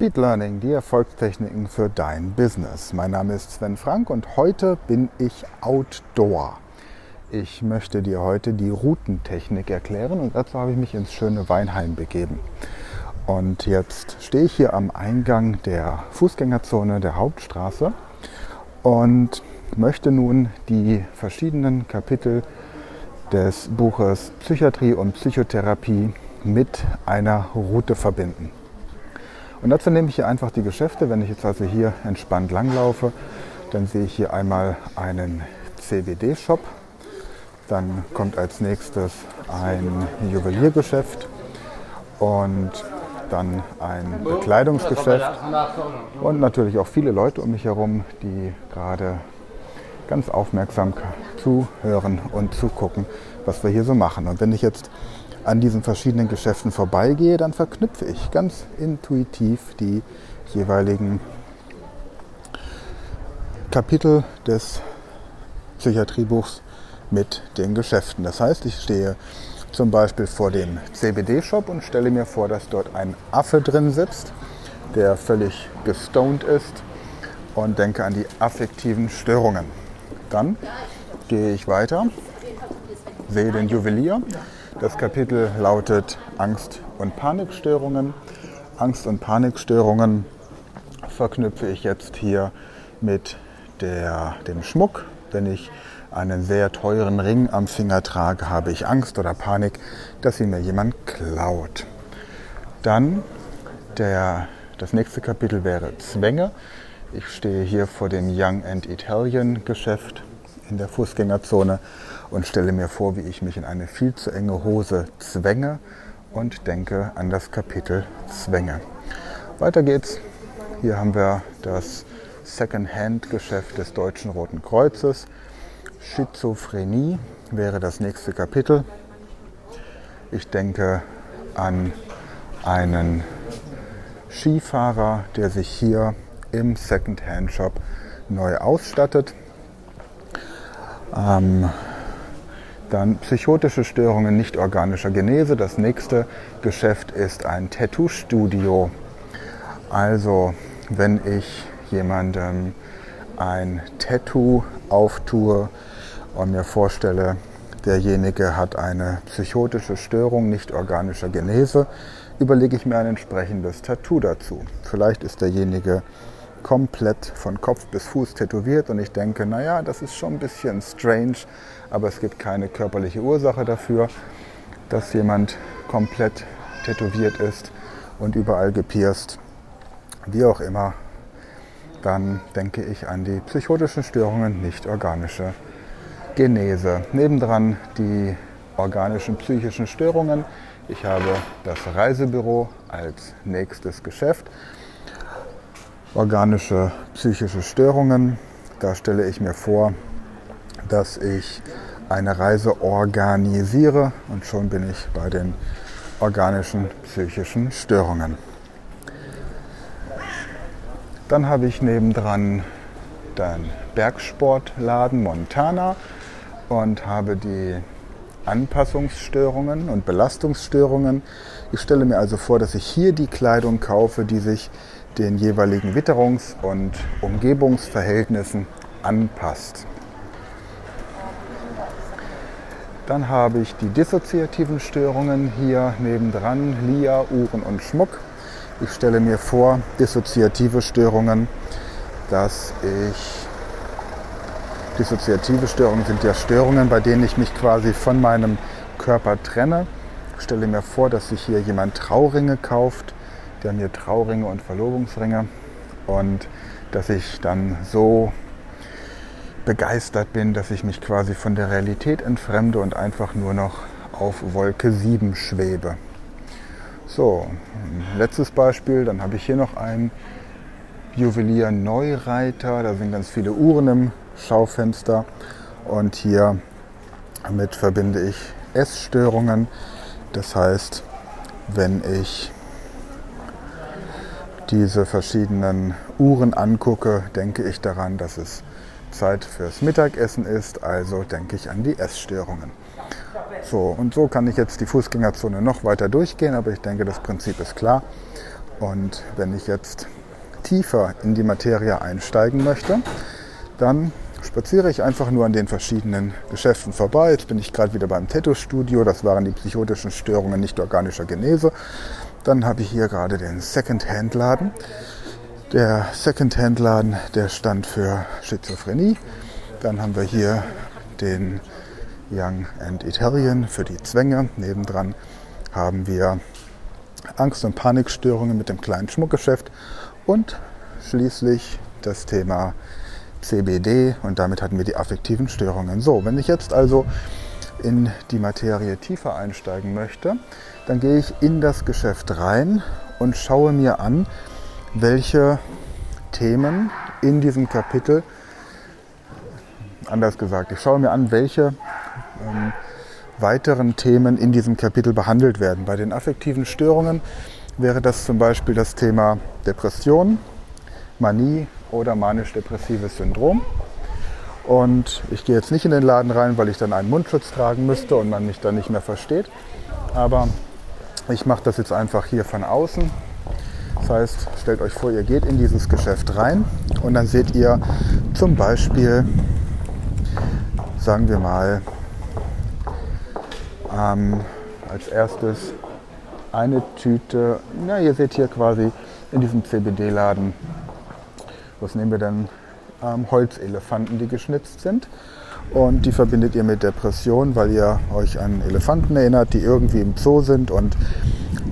Speed Learning, die Erfolgstechniken für dein Business. Mein Name ist Sven Frank und heute bin ich Outdoor. Ich möchte dir heute die Routentechnik erklären und dazu habe ich mich ins schöne Weinheim begeben. Und jetzt stehe ich hier am Eingang der Fußgängerzone der Hauptstraße und möchte nun die verschiedenen Kapitel des Buches Psychiatrie und Psychotherapie mit einer Route verbinden. Und dazu nehme ich hier einfach die Geschäfte. Wenn ich jetzt also hier entspannt langlaufe, dann sehe ich hier einmal einen CBD-Shop. Dann kommt als nächstes ein Juweliergeschäft und dann ein Bekleidungsgeschäft und natürlich auch viele Leute um mich herum, die gerade ganz aufmerksam zuhören und zugucken, was wir hier so machen. Und wenn ich jetzt an diesen verschiedenen Geschäften vorbeigehe, dann verknüpfe ich ganz intuitiv die jeweiligen Kapitel des Psychiatriebuchs mit den Geschäften. Das heißt, ich stehe zum Beispiel vor dem CBD-Shop und stelle mir vor, dass dort ein Affe drin sitzt, der völlig gestoned ist und denke an die affektiven Störungen. Dann gehe ich weiter, sehe den Juwelier das Kapitel lautet Angst und Panikstörungen. Angst und Panikstörungen verknüpfe ich jetzt hier mit der, dem Schmuck. Wenn ich einen sehr teuren Ring am Finger trage, habe ich Angst oder Panik, dass ihn mir jemand klaut. Dann der, das nächste Kapitel wäre Zwänge. Ich stehe hier vor dem Young and Italian Geschäft in der Fußgängerzone und stelle mir vor, wie ich mich in eine viel zu enge Hose zwänge und denke an das Kapitel Zwänge. Weiter geht's. Hier haben wir das Second-Hand-Geschäft des Deutschen Roten Kreuzes. Schizophrenie wäre das nächste Kapitel. Ich denke an einen Skifahrer, der sich hier im Second-Hand-Shop neu ausstattet. Ähm, dann psychotische Störungen nicht organischer Genese. Das nächste Geschäft ist ein Tattoo-Studio. Also wenn ich jemandem ein Tattoo auftue und mir vorstelle, derjenige hat eine psychotische Störung nicht organischer Genese, überlege ich mir ein entsprechendes Tattoo dazu. Vielleicht ist derjenige komplett von Kopf bis Fuß tätowiert und ich denke, naja, das ist schon ein bisschen strange, aber es gibt keine körperliche Ursache dafür, dass jemand komplett tätowiert ist und überall gepierst, wie auch immer, dann denke ich an die psychotischen Störungen, nicht organische Genese. Nebendran die organischen psychischen Störungen. Ich habe das Reisebüro als nächstes Geschäft organische psychische Störungen. Da stelle ich mir vor, dass ich eine Reise organisiere und schon bin ich bei den organischen psychischen Störungen. Dann habe ich nebendran den Bergsportladen Montana und habe die Anpassungsstörungen und Belastungsstörungen. Ich stelle mir also vor, dass ich hier die Kleidung kaufe, die sich den jeweiligen Witterungs- und Umgebungsverhältnissen anpasst. Dann habe ich die dissoziativen Störungen hier nebendran, Lia, Uhren und Schmuck. Ich stelle mir vor, dissoziative Störungen, dass ich dissoziative Störungen sind ja Störungen, bei denen ich mich quasi von meinem Körper trenne. Ich stelle mir vor, dass sich hier jemand Trauringe kauft der mir Trauringe und Verlobungsringe und dass ich dann so begeistert bin, dass ich mich quasi von der Realität entfremde und einfach nur noch auf Wolke 7 schwebe. So, letztes Beispiel, dann habe ich hier noch einen Juwelier Neureiter, da sind ganz viele Uhren im Schaufenster und hier damit verbinde ich Essstörungen. Das heißt, wenn ich diese verschiedenen Uhren angucke, denke ich daran, dass es Zeit fürs Mittagessen ist, also denke ich an die Essstörungen. So, und so kann ich jetzt die Fußgängerzone noch weiter durchgehen, aber ich denke, das Prinzip ist klar. Und wenn ich jetzt tiefer in die Materie einsteigen möchte, dann spaziere ich einfach nur an den verschiedenen Geschäften vorbei. Jetzt bin ich gerade wieder beim Tattoo-Studio. Das waren die psychotischen Störungen nicht organischer Genese. Dann habe ich hier gerade den Second-Hand-Laden. Der Second-Hand-Laden, der stand für Schizophrenie. Dann haben wir hier den Young and Italian für die Zwänge. Nebendran haben wir Angst- und Panikstörungen mit dem kleinen Schmuckgeschäft und schließlich das Thema CBD und damit hatten wir die affektiven Störungen. So, wenn ich jetzt also in die Materie tiefer einsteigen möchte, dann gehe ich in das Geschäft rein und schaue mir an, welche Themen in diesem Kapitel, anders gesagt, ich schaue mir an, welche ähm, weiteren Themen in diesem Kapitel behandelt werden. Bei den affektiven Störungen wäre das zum Beispiel das Thema Depression, Manie oder manisch-depressives Syndrom. Und ich gehe jetzt nicht in den Laden rein, weil ich dann einen Mundschutz tragen müsste und man mich dann nicht mehr versteht. Aber ich mache das jetzt einfach hier von außen. Das heißt, stellt euch vor, ihr geht in dieses Geschäft rein und dann seht ihr zum Beispiel, sagen wir mal, ähm, als erstes eine Tüte, na ihr seht hier quasi in diesem CBD-Laden, was nehmen wir denn? Ähm, Holzelefanten, die geschnitzt sind. Und die verbindet ihr mit Depression, weil ihr euch an Elefanten erinnert, die irgendwie im Zoo sind und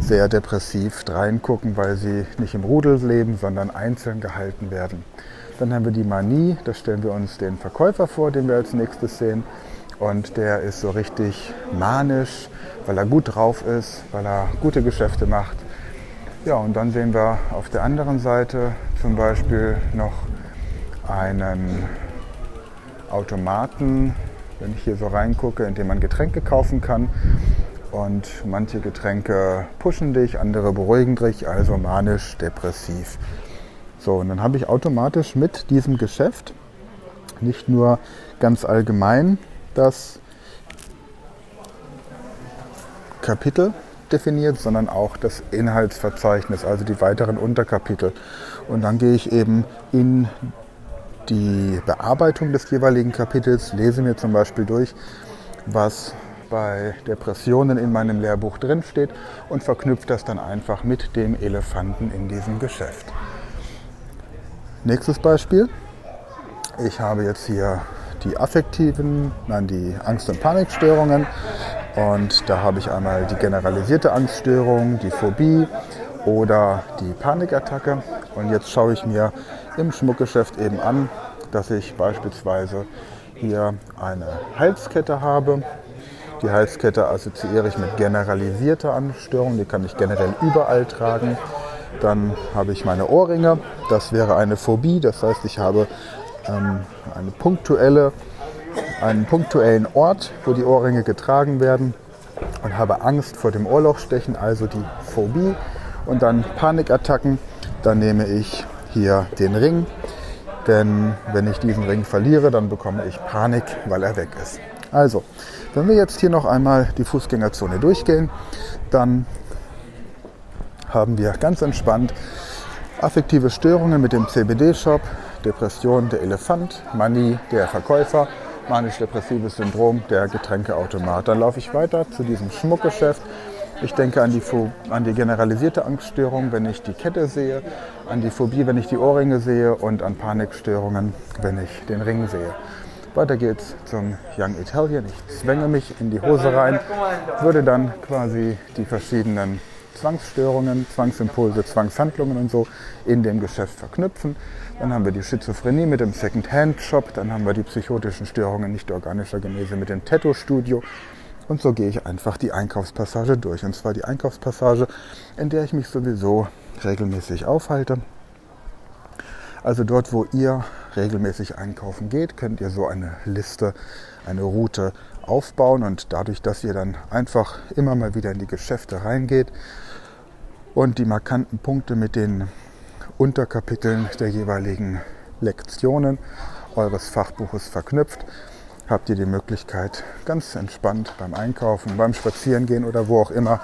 sehr depressiv reingucken, weil sie nicht im Rudel leben, sondern einzeln gehalten werden. Dann haben wir die Manie, da stellen wir uns den Verkäufer vor, den wir als nächstes sehen. Und der ist so richtig manisch, weil er gut drauf ist, weil er gute Geschäfte macht. Ja, und dann sehen wir auf der anderen Seite zum Beispiel noch einen Automaten, wenn ich hier so reingucke, in dem man Getränke kaufen kann. Und manche Getränke pushen dich, andere beruhigen dich, also manisch, depressiv. So, und dann habe ich automatisch mit diesem Geschäft nicht nur ganz allgemein das Kapitel definiert, sondern auch das Inhaltsverzeichnis, also die weiteren Unterkapitel. Und dann gehe ich eben in die Bearbeitung des jeweiligen Kapitels, lese mir zum Beispiel durch, was bei Depressionen in meinem Lehrbuch drinsteht und verknüpfe das dann einfach mit dem Elefanten in diesem Geschäft. Nächstes Beispiel. Ich habe jetzt hier die affektiven, nein, die Angst- und Panikstörungen. Und da habe ich einmal die generalisierte Angststörung, die Phobie oder die Panikattacke. Und jetzt schaue ich mir im Schmuckgeschäft eben an, dass ich beispielsweise hier eine Halskette habe. Die Halskette assoziiere ich mit generalisierter Angststörung, die kann ich generell überall tragen. Dann habe ich meine Ohrringe, das wäre eine Phobie, das heißt, ich habe ähm, eine punktuelle, einen punktuellen Ort, wo die Ohrringe getragen werden und habe Angst vor dem Ohrlochstechen, also die Phobie. Und dann Panikattacken, dann nehme ich hier den Ring, denn wenn ich diesen Ring verliere, dann bekomme ich Panik, weil er weg ist. Also, wenn wir jetzt hier noch einmal die Fußgängerzone durchgehen, dann haben wir ganz entspannt affektive Störungen mit dem CBD-Shop, Depression der Elefant, Manie der Verkäufer, manisch-depressives Syndrom der Getränkeautomat. Dann laufe ich weiter zu diesem Schmuckgeschäft. Ich denke an die, an die generalisierte Angststörung, wenn ich die Kette sehe, an die Phobie, wenn ich die Ohrringe sehe und an Panikstörungen, wenn ich den Ring sehe. Weiter geht's zum Young Italian. Ich zwänge mich in die Hose rein, würde dann quasi die verschiedenen Zwangsstörungen, Zwangsimpulse, Zwangshandlungen und so in dem Geschäft verknüpfen. Dann haben wir die Schizophrenie mit dem Second-Hand-Shop, dann haben wir die psychotischen Störungen nicht organischer Genese mit dem Tattoo-Studio. Und so gehe ich einfach die Einkaufspassage durch. Und zwar die Einkaufspassage, in der ich mich sowieso regelmäßig aufhalte. Also dort, wo ihr regelmäßig einkaufen geht, könnt ihr so eine Liste, eine Route aufbauen. Und dadurch, dass ihr dann einfach immer mal wieder in die Geschäfte reingeht und die markanten Punkte mit den Unterkapiteln der jeweiligen Lektionen eures Fachbuches verknüpft, habt ihr die Möglichkeit, ganz entspannt beim Einkaufen, beim Spazierengehen oder wo auch immer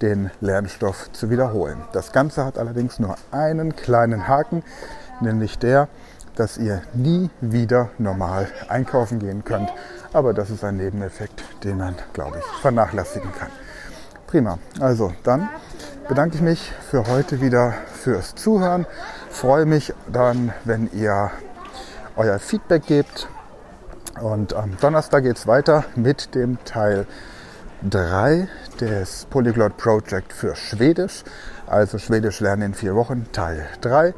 den Lernstoff zu wiederholen. Das Ganze hat allerdings nur einen kleinen Haken, nämlich der, dass ihr nie wieder normal einkaufen gehen könnt. Aber das ist ein Nebeneffekt, den man, glaube ich, vernachlässigen kann. Prima. Also dann bedanke ich mich für heute wieder fürs Zuhören. Freue mich dann, wenn ihr euer Feedback gebt. Und am Donnerstag geht es weiter mit dem Teil 3 des Polyglot Project für Schwedisch. Also Schwedisch lernen in vier Wochen, Teil 3.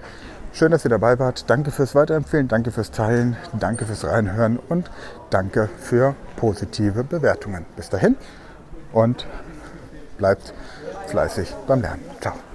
Schön, dass ihr dabei wart. Danke fürs Weiterempfehlen, danke fürs Teilen, danke fürs Reinhören und danke für positive Bewertungen. Bis dahin und bleibt fleißig beim Lernen. Ciao.